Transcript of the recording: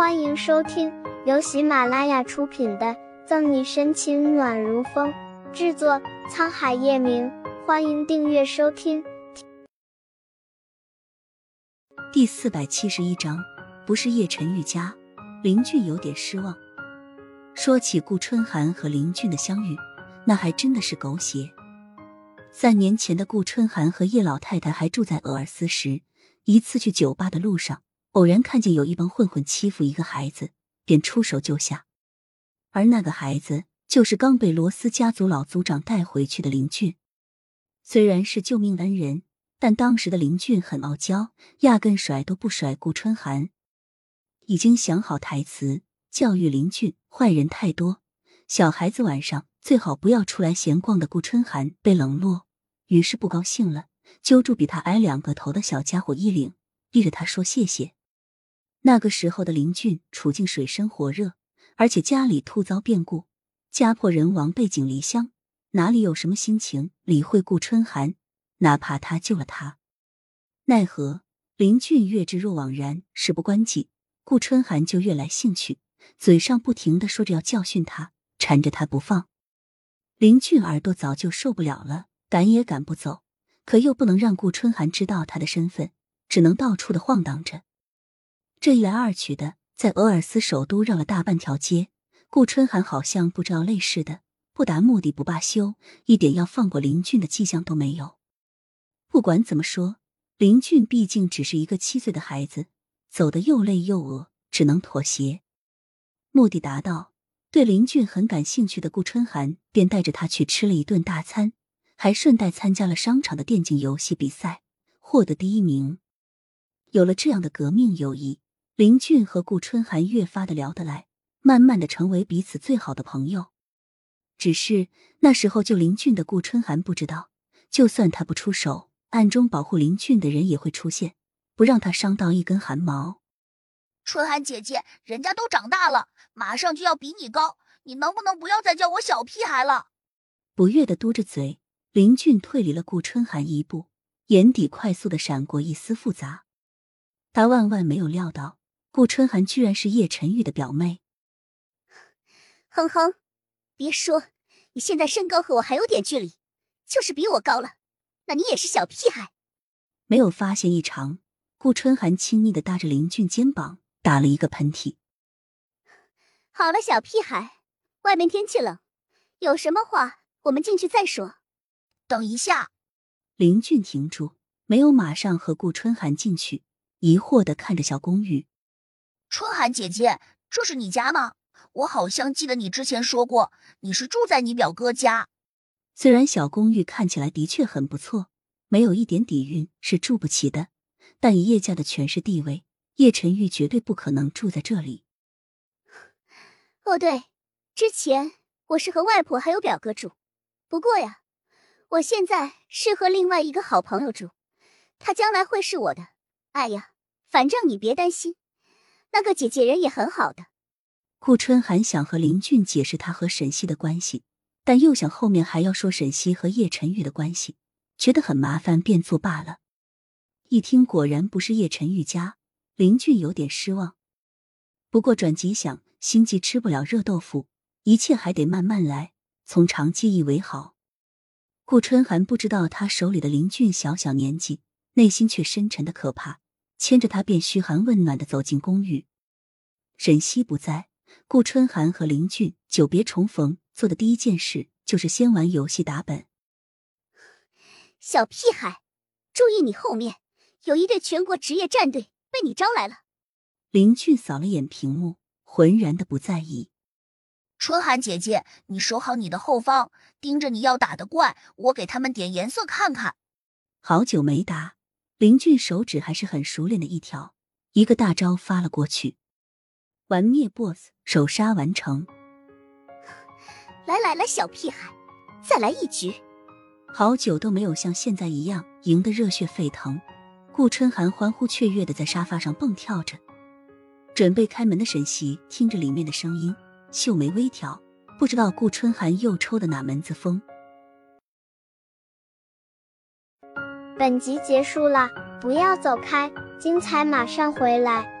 欢迎收听由喜马拉雅出品的《赠你深情暖如风》，制作沧海夜明。欢迎订阅收听。第四百七十一章，不是叶晨玉家，林俊有点失望。说起顾春寒和林俊的相遇，那还真的是狗血。三年前的顾春寒和叶老太太还住在俄尔斯时，一次去酒吧的路上。偶然看见有一帮混混欺负一个孩子，便出手救下。而那个孩子就是刚被罗斯家族老族长带回去的林俊。虽然是救命恩人，但当时的林俊很傲娇，压根甩都不甩顾春寒。已经想好台词教育林俊：坏人太多，小孩子晚上最好不要出来闲逛的。顾春寒被冷落，于是不高兴了，揪住比他矮两个头的小家伙衣领，逼着他说谢谢。那个时候的林俊处境水深火热，而且家里突遭变故，家破人亡，背井离乡，哪里有什么心情理会顾春寒？哪怕他救了他，奈何林俊越置若罔然，事不关己，顾春寒就越来兴趣，嘴上不停的说着要教训他，缠着他不放。林俊耳朵早就受不了了，赶也赶不走，可又不能让顾春寒知道他的身份，只能到处的晃荡着。这一来二去的，在俄尔斯首都绕了大半条街。顾春寒好像不知道累似的，不达目的不罢休，一点要放过林俊的迹象都没有。不管怎么说，林俊毕竟只是一个七岁的孩子，走得又累又饿，只能妥协。目的达到，对林俊很感兴趣的顾春寒便带着他去吃了一顿大餐，还顺带参加了商场的电竞游戏比赛，获得第一名。有了这样的革命友谊。林俊和顾春寒越发的聊得来，慢慢的成为彼此最好的朋友。只是那时候救林俊的顾春寒不知道，就算他不出手，暗中保护林俊的人也会出现，不让他伤到一根汗毛。春寒姐姐，人家都长大了，马上就要比你高，你能不能不要再叫我小屁孩了？不悦的嘟着嘴，林俊退离了顾春寒一步，眼底快速的闪过一丝复杂。他万万没有料到。顾春寒居然是叶晨玉的表妹，哼哼，别说，你现在身高和我还有点距离，就是比我高了，那你也是小屁孩。没有发现异常，顾春寒亲昵的搭着林俊肩膀，打了一个喷嚏。好了，小屁孩，外面天气冷，有什么话我们进去再说。等一下，林俊停住，没有马上和顾春寒进去，疑惑的看着小公寓。春寒姐姐，这是你家吗？我好像记得你之前说过，你是住在你表哥家。虽然小公寓看起来的确很不错，没有一点底蕴是住不起的，但以叶家的权势地位，叶晨玉绝对不可能住在这里。哦，对，之前我是和外婆还有表哥住，不过呀，我现在是和另外一个好朋友住，他将来会是我的。哎呀，反正你别担心。那个姐姐人也很好的。顾春寒想和林俊解释他和沈西的关系，但又想后面还要说沈西和叶晨玉的关系，觉得很麻烦，便作罢了。一听果然不是叶晨玉家，林俊有点失望。不过转即想，心急吃不了热豆腐，一切还得慢慢来，从长计议为好。顾春寒不知道他手里的林俊小小年纪，内心却深沉的可怕。牵着他，便嘘寒问暖的走进公寓。沈西不在，顾春寒和林俊久别重逢，做的第一件事就是先玩游戏打本。小屁孩，注意你后面有一队全国职业战队被你招来了。林俊扫了眼屏幕，浑然的不在意。春寒姐姐，你守好你的后方，盯着你要打的怪，我给他们点颜色看看。好久没打。林俊手指还是很熟练的一条，一个大招发了过去，完灭 BOSS，首杀完成。来来来，小屁孩，再来一局！好久都没有像现在一样赢得热血沸腾，顾春寒欢呼雀跃的在沙发上蹦跳着。准备开门的沈西听着里面的声音，秀眉微挑，不知道顾春寒又抽的哪门子风。本集结束了，不要走开，精彩马上回来。